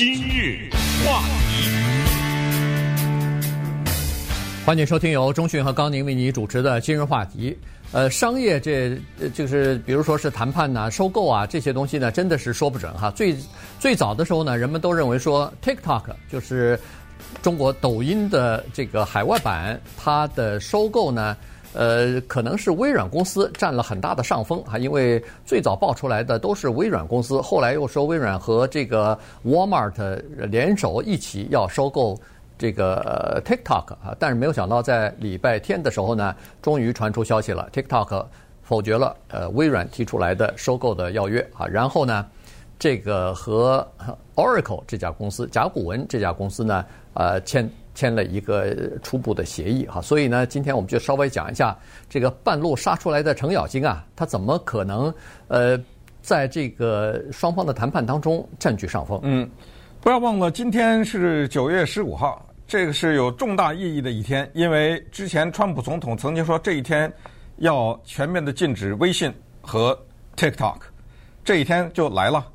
今日话题，欢迎收听由中讯和高宁为你主持的今日话题。呃，商业这就是比如说是谈判呐、收购啊这些东西呢，真的是说不准哈。最最早的时候呢，人们都认为说 TikTok 就是中国抖音的这个海外版，它的收购呢。呃，可能是微软公司占了很大的上风啊，因为最早爆出来的都是微软公司，后来又说微软和这个 Walmart 联手一起要收购这个 TikTok 啊，但是没有想到在礼拜天的时候呢，终于传出消息了，TikTok 否决了呃微软提出来的收购的要约啊，然后呢，这个和 Oracle 这家公司甲骨文这家公司呢，呃签。签了一个初步的协议哈，所以呢，今天我们就稍微讲一下这个半路杀出来的程咬金啊，他怎么可能呃，在这个双方的谈判当中占据上风？嗯，不要忘了，今天是九月十五号，这个是有重大意义的一天，因为之前川普总统曾经说这一天要全面的禁止微信和 TikTok，这一天就来了。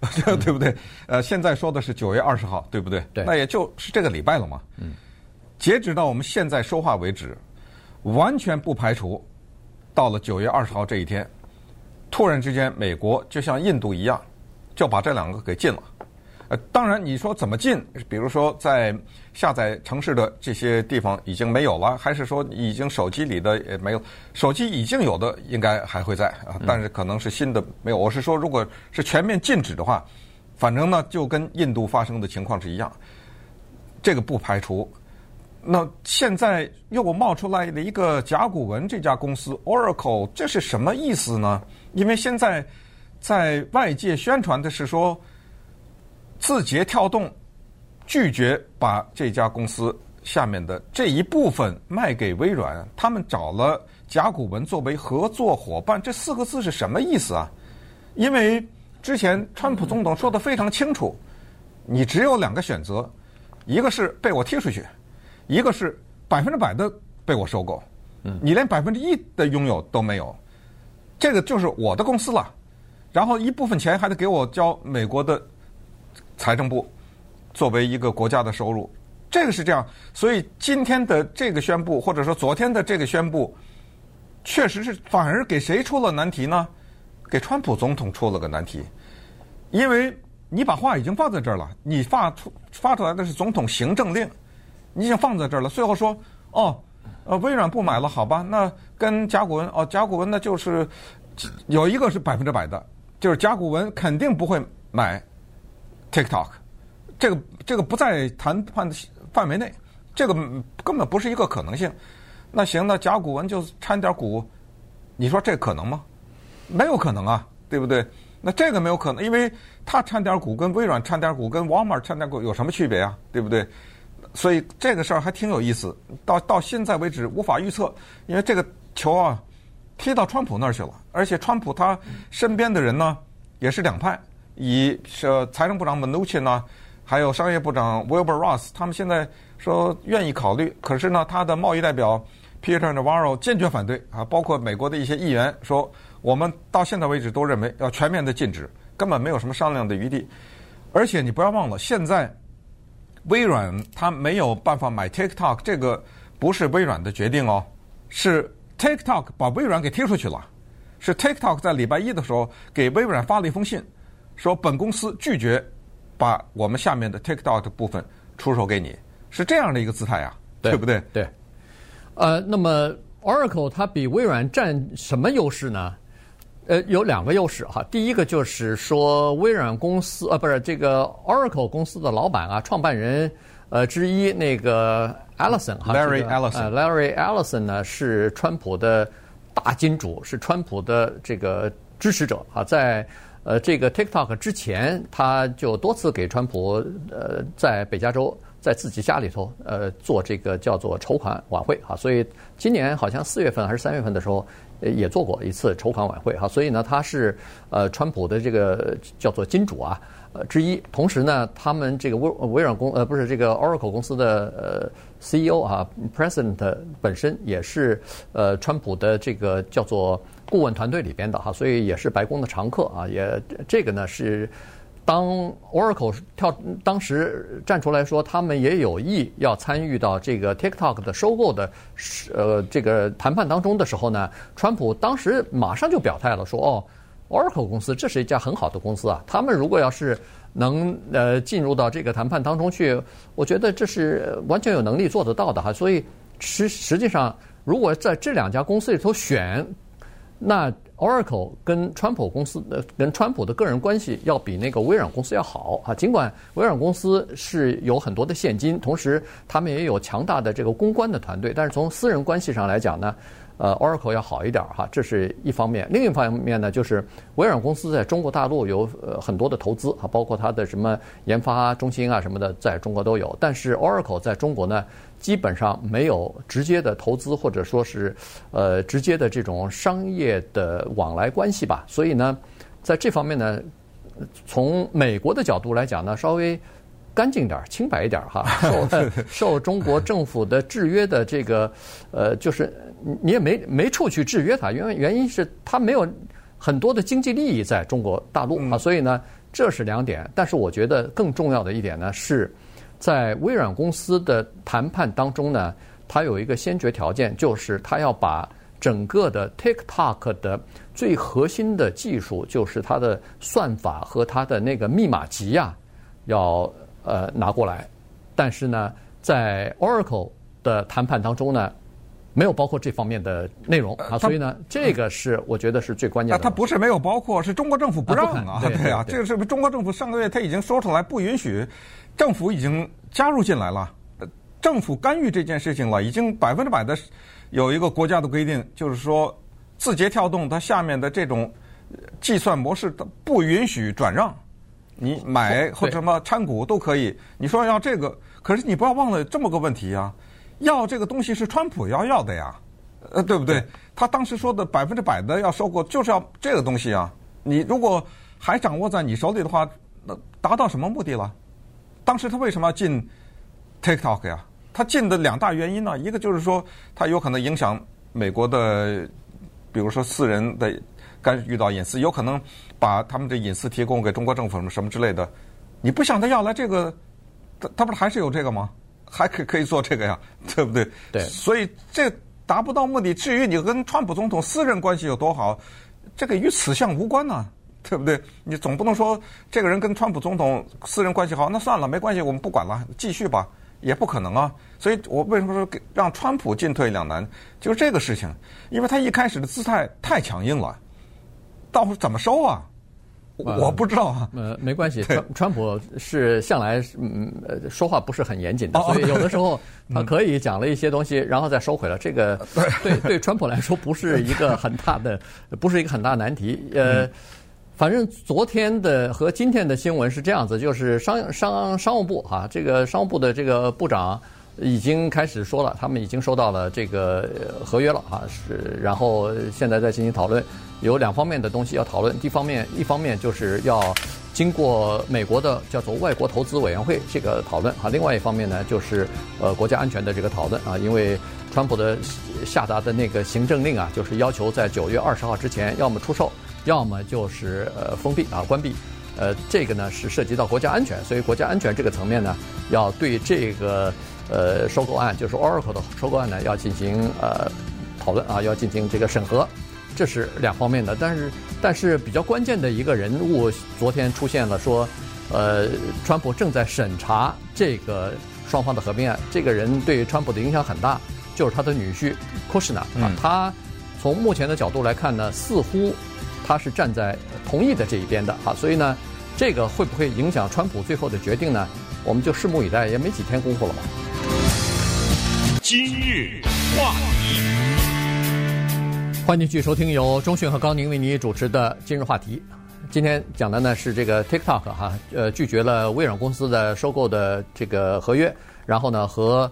对不对？呃，现在说的是九月二十号，对不对？对。那也就是这个礼拜了嘛。嗯。截止到我们现在说话为止，完全不排除到了九月二十号这一天，突然之间美国就像印度一样，就把这两个给禁了。呃，当然你说怎么禁？比如说在下载城市的这些地方已经没有了，还是说已经手机里的也没有？手机已经有的应该还会在啊，但是可能是新的没有。我是说，如果是全面禁止的话，反正呢就跟印度发生的情况是一样，这个不排除。那现在又冒出来了一个甲骨文这家公司 Oracle，这是什么意思呢？因为现在在外界宣传的是说。字节跳动拒绝把这家公司下面的这一部分卖给微软，他们找了甲骨文作为合作伙伴，这四个字是什么意思啊？因为之前川普总统说的非常清楚，你只有两个选择，一个是被我踢出去，一个是百分之百的被我收购。嗯你连百分之一的拥有都没有，这个就是我的公司了。然后一部分钱还得给我交美国的。财政部作为一个国家的收入，这个是这样，所以今天的这个宣布，或者说昨天的这个宣布，确实是反而给谁出了难题呢？给川普总统出了个难题，因为你把话已经放在这儿了，你发出发出来的是总统行政令，你已经放在这儿了，最后说哦，呃，微软不买了，好吧，那跟甲骨文哦，甲骨文呢就是有一个是百分之百的，就是甲骨文肯定不会买。TikTok，这个这个不在谈判的范围内，这个根本不是一个可能性。那行，那甲骨文就掺点股，你说这可能吗？没有可能啊，对不对？那这个没有可能，因为他掺点股跟微软掺点股跟 Walmart 掺点股有什么区别啊？对不对？所以这个事儿还挺有意思。到到现在为止无法预测，因为这个球啊踢到川普那儿去了，而且川普他身边的人呢也是两派。以是财政部长 Mnuchin 呢，还有商业部长 Wilbur Ross，他们现在说愿意考虑，可是呢，他的贸易代表 Peter Navarro 坚决反对啊，包括美国的一些议员说，我们到现在为止都认为要全面的禁止，根本没有什么商量的余地。而且你不要忘了，现在微软它没有办法买 TikTok，这个不是微软的决定哦，是 TikTok 把微软给踢出去了，是 TikTok 在礼拜一的时候给微软发了一封信。说本公司拒绝把我们下面的 TikTok 的部分出售给你，是这样的一个姿态啊，对，对不对？对。呃，那么 Oracle 它比微软占什么优势呢？呃，有两个优势哈。第一个就是说，微软公司呃，不是这个 Oracle 公司的老板啊，创办人呃之一那个 Allison 哈，Larry Ellison，Larry Ellison 呢是川普的大金主，是川普的这个支持者啊，在。呃，这个 TikTok 之前，他就多次给川普呃，在北加州在自己家里头呃做这个叫做筹款晚会哈，所以今年好像四月份还是三月份的时候，也做过一次筹款晚会哈，所以呢，他是呃川普的这个叫做金主啊呃之一，同时呢，他们这个微微软公呃不是这个 Oracle 公司的呃 CEO 啊 President 本身也是呃川普的这个叫做。顾问团队里边的哈，所以也是白宫的常客啊。也这个呢是当 Oracle 跳当时站出来说，他们也有意要参与到这个 TikTok 的收购的呃这个谈判当中的时候呢，川普当时马上就表态了，说哦，Oracle 公司这是一家很好的公司啊，他们如果要是能呃进入到这个谈判当中去，我觉得这是完全有能力做得到的哈。所以实实际上，如果在这两家公司里头选，那 Oracle 跟川普公司的跟川普的个人关系要比那个微软公司要好啊。尽管微软公司是有很多的现金，同时他们也有强大的这个公关的团队，但是从私人关系上来讲呢。呃，Oracle 要好一点哈，这是一方面。另一方面呢，就是微软公司在中国大陆有呃很多的投资啊，包括它的什么研发中心啊什么的，在中国都有。但是 Oracle 在中国呢，基本上没有直接的投资或者说是呃直接的这种商业的往来关系吧。所以呢，在这方面呢，从美国的角度来讲呢，稍微。干净点儿，清白一点儿哈，受受中国政府的制约的这个，呃，就是你也没没处去制约它，原原因是它没有很多的经济利益在中国大陆啊，所以呢，这是两点。但是我觉得更重要的一点呢，是在微软公司的谈判当中呢，它有一个先决条件，就是它要把整个的 TikTok 的最核心的技术，就是它的算法和它的那个密码集呀，要。呃，拿过来，但是呢，在 Oracle 的谈判当中呢，没有包括这方面的内容。啊，所以呢，这个是我觉得是最关键的。他不是没有包括，是中国政府不让啊，对啊，这个是不是中国政府上个月他已经说出来不允许，政府已经加入进来了，政府干预这件事情了，已经百分之百的有一个国家的规定，就是说字节跳动它下面的这种计算模式它不允许转让。你买或者什么参股都可以。你说要这个，可是你不要忘了这么个问题啊，要这个东西是川普要要的呀，呃，对不对？他当时说的百分之百的要收购，就是要这个东西啊。你如果还掌握在你手里的话，那达到什么目的了？当时他为什么要进 TikTok 呀？他进的两大原因呢，一个就是说他有可能影响美国的，比如说私人的。干预到隐私，有可能把他们的隐私提供给中国政府什么什么之类的。你不向他要来这个，他他不是还是有这个吗？还可以可以做这个呀，对不对？对。所以这达不到目的。至于你跟川普总统私人关系有多好，这个与此项无关呐，对不对？你总不能说这个人跟川普总统私人关系好，那算了，没关系，我们不管了，继续吧，也不可能啊。所以我为什么说给让川普进退两难，就是这个事情，因为他一开始的姿态太强硬了。到时候怎么收啊？我不知道啊。呃，没关系，川川普是向来嗯呃说话不是很严谨的，所以有的时候 他可以讲了一些东西，然后再收回了。这个 对对川普来说不是一个很大的，不是一个很大难题。呃，反正昨天的和今天的新闻是这样子，就是商商商务部哈，这个商务部的这个部长已经开始说了，他们已经收到了这个合约了啊，是然后现在在进行讨论。有两方面的东西要讨论，一方面一方面就是要经过美国的叫做外国投资委员会这个讨论啊，另外一方面呢就是呃国家安全的这个讨论啊，因为川普的下达的那个行政令啊，就是要求在九月二十号之前要么出售，要么就是呃封闭啊关闭，呃这个呢是涉及到国家安全，所以国家安全这个层面呢要对这个呃收购案，就是 Oracle 的收购案呢要进行呃讨论啊，要进行这个审核。这是两方面的，但是但是比较关键的一个人物昨天出现了，说，呃，川普正在审查这个双方的合并案，这个人对川普的影响很大，就是他的女婿 Kushner 啊，他从目前的角度来看呢，似乎他是站在同意的这一边的啊，所以呢，这个会不会影响川普最后的决定呢？我们就拭目以待，也没几天功夫了嘛。今日话题。欢迎继续收听由中讯和高宁为你主持的今日话题。今天讲的呢是这个 TikTok 哈，呃，拒绝了微软公司的收购的这个合约，然后呢和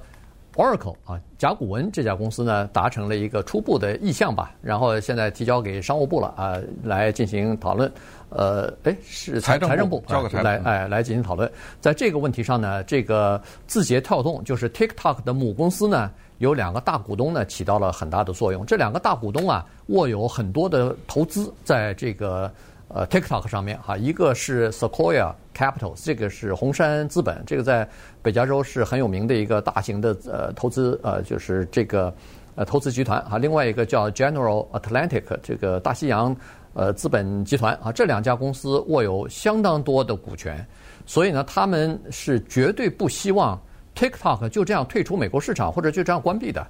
Oracle 啊甲骨文这家公司呢达成了一个初步的意向吧，然后现在提交给商务部了啊，来进行讨论。呃，哎，是财财政部交给财政部来哎来进行讨论。在这个问题上呢，这个字节跳动就是 TikTok 的母公司呢。有两个大股东呢，起到了很大的作用。这两个大股东啊，握有很多的投资在这个呃 TikTok 上面哈，一个是 Sequoia Capital，这个是红杉资本，这个在北加州是很有名的一个大型的呃投资呃就是这个呃投资集团。啊，另外一个叫 General Atlantic 这个大西洋呃资本集团。啊，这两家公司握有相当多的股权，所以呢，他们是绝对不希望 TikTok 就这样退出美国市场或者就这样关闭的。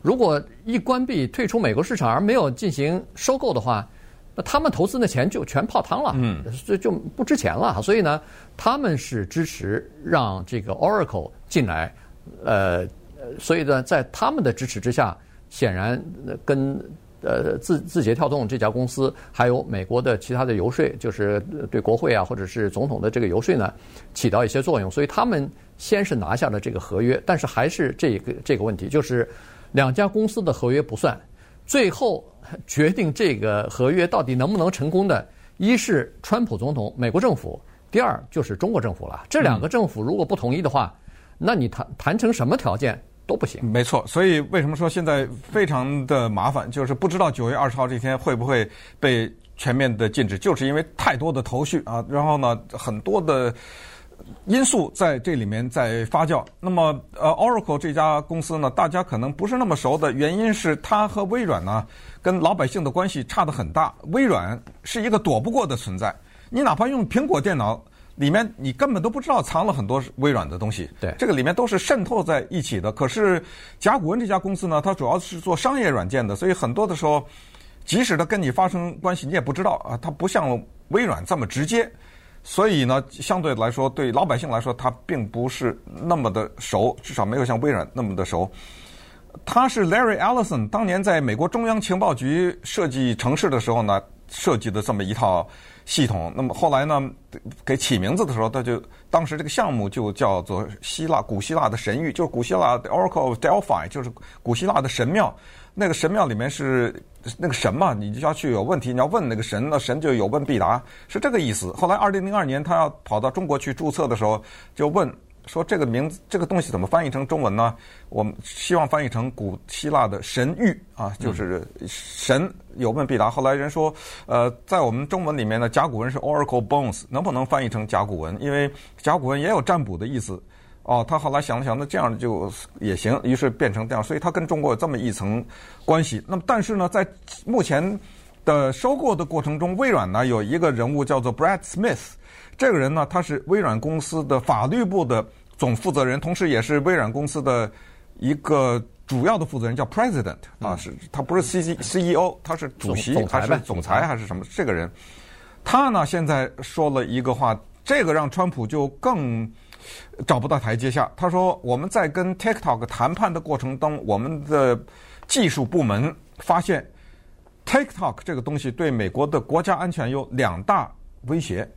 如果一关闭退出美国市场而没有进行收购的话，那他们投资的钱就全泡汤了，嗯，这就不值钱了。所以呢，他们是支持让这个 Oracle 进来，呃，所以呢，在他们的支持之下，显然跟呃字字节跳动这家公司还有美国的其他的游说，就是对国会啊或者是总统的这个游说呢，起到一些作用。所以他们先是拿下了这个合约，但是还是这个这个问题，就是两家公司的合约不算，最后。决定这个合约到底能不能成功的，一是川普总统、美国政府，第二就是中国政府了。这两个政府如果不同意的话，那你谈谈成什么条件都不行。没错，所以为什么说现在非常的麻烦，就是不知道九月二十号这天会不会被全面的禁止，就是因为太多的头绪啊，然后呢，很多的。因素在这里面在发酵。那么，呃，Oracle 这家公司呢，大家可能不是那么熟的原因是，它和微软呢，跟老百姓的关系差得很大。微软是一个躲不过的存在，你哪怕用苹果电脑，里面你根本都不知道藏了很多微软的东西。对，这个里面都是渗透在一起的。可是甲骨文这家公司呢，它主要是做商业软件的，所以很多的时候，即使它跟你发生关系，你也不知道啊。它不像微软这么直接。所以呢，相对来说，对老百姓来说，他并不是那么的熟，至少没有像微软那么的熟。他是 Larry Ellison 当年在美国中央情报局设计城市的时候呢，设计的这么一套系统。那么后来呢，给起名字的时候，他就当时这个项目就叫做希腊古希腊的神域，就是古希腊的 Oracle of Delphi，就是古希腊的神庙。那个神庙里面是那个神嘛，你就要去有问题，你要问那个神，那神就有问必答，是这个意思。后来二零零二年他要跑到中国去注册的时候，就问说这个名字这个东西怎么翻译成中文呢？我们希望翻译成古希腊的神谕啊，就是神有问必答。后来人说，呃，在我们中文里面呢，甲骨文是 Oracle Bones，能不能翻译成甲骨文？因为甲骨文也有占卜的意思。哦，他后来想了想，那这样就也行，于是变成这样，所以他跟中国有这么一层关系。那么，但是呢，在目前的收购的过程中，微软呢有一个人物叫做 Brad Smith，这个人呢，他是微软公司的法律部的总负责人，同时也是微软公司的一个主要的负责人，叫 President 啊，是他不是 C C C E O，他是主席还是总裁还是什么？这个人，他呢现在说了一个话，这个让川普就更。找不到台阶下。他说：“我们在跟 TikTok 谈判的过程中，我们的技术部门发现，TikTok 这个东西对美国的国家安全有两大威胁。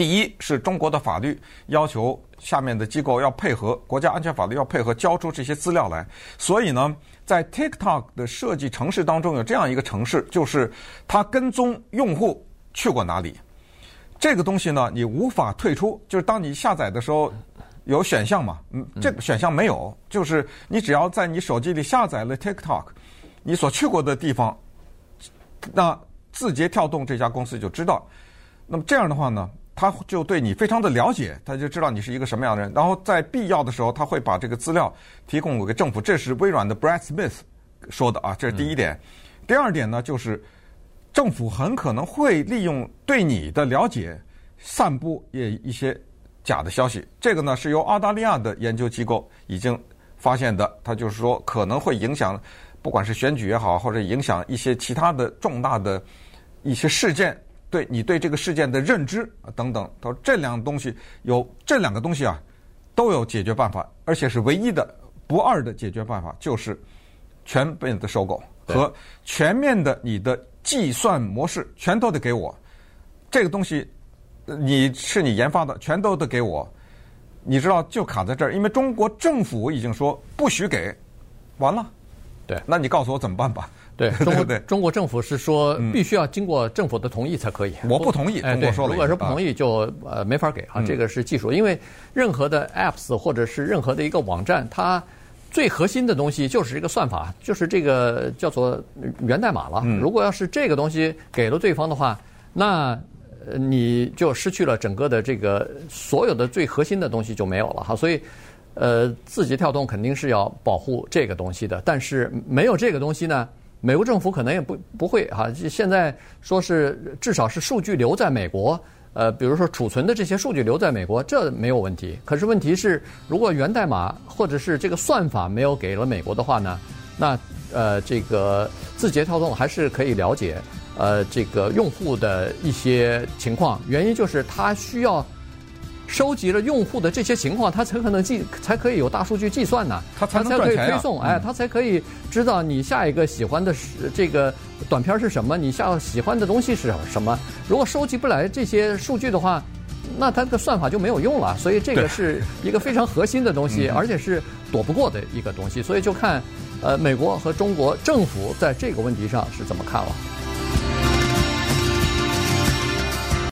第一是中国的法律要求下面的机构要配合国家安全法律，要配合交出这些资料来。所以呢，在 TikTok 的设计城市当中有这样一个城市，就是它跟踪用户去过哪里。”这个东西呢，你无法退出。就是当你下载的时候，有选项嘛？嗯，这个选项没有。就是你只要在你手机里下载了 TikTok，你所去过的地方，那字节跳动这家公司就知道。那么这样的话呢，他就对你非常的了解，他就知道你是一个什么样的人。然后在必要的时候，他会把这个资料提供给政府。这是微软的 Brad Smith 说的啊，这是第一点。第二点呢，就是。政府很可能会利用对你的了解，散布也一些假的消息。这个呢是由澳大利亚的研究机构已经发现的。他就是说可能会影响，不管是选举也好，或者影响一些其他的重大的一些事件，对你对这个事件的认知啊等等。他说这两个东西有这两个东西啊，都有解决办法，而且是唯一的不二的解决办法，就是全面的收购和全面的你的。计算模式全都得给我，这个东西你是你研发的，全都得给我。你知道就卡在这儿，因为中国政府已经说不许给，完了。对，那你告诉我怎么办吧？对，中国中国政府是说必须要经过政府的同意才可以。我不同意，哎，对，如果说不同意就呃没法给啊，这个是技术，因为任何的 apps 或者是任何的一个网站，它。最核心的东西就是这个算法，就是这个叫做源代码了。如果要是这个东西给了对方的话，那呃你就失去了整个的这个所有的最核心的东西就没有了哈。所以，呃，字节跳动肯定是要保护这个东西的，但是没有这个东西呢，美国政府可能也不不会哈。现在说是至少是数据留在美国。呃，比如说储存的这些数据留在美国，这没有问题。可是问题是，如果源代码或者是这个算法没有给了美国的话呢，那呃，这个字节跳动还是可以了解呃这个用户的一些情况。原因就是它需要。收集了用户的这些情况，它才可能计，才可以有大数据计算呢。它才可以推送，哎，它才可以知道你下一个喜欢的是这个短片是什么，你下喜欢的东西是什么。如果收集不来这些数据的话，那它的算法就没有用了。所以这个是一个非常核心的东西，而且是躲不过的一个东西。所以就看，呃，美国和中国政府在这个问题上是怎么看了。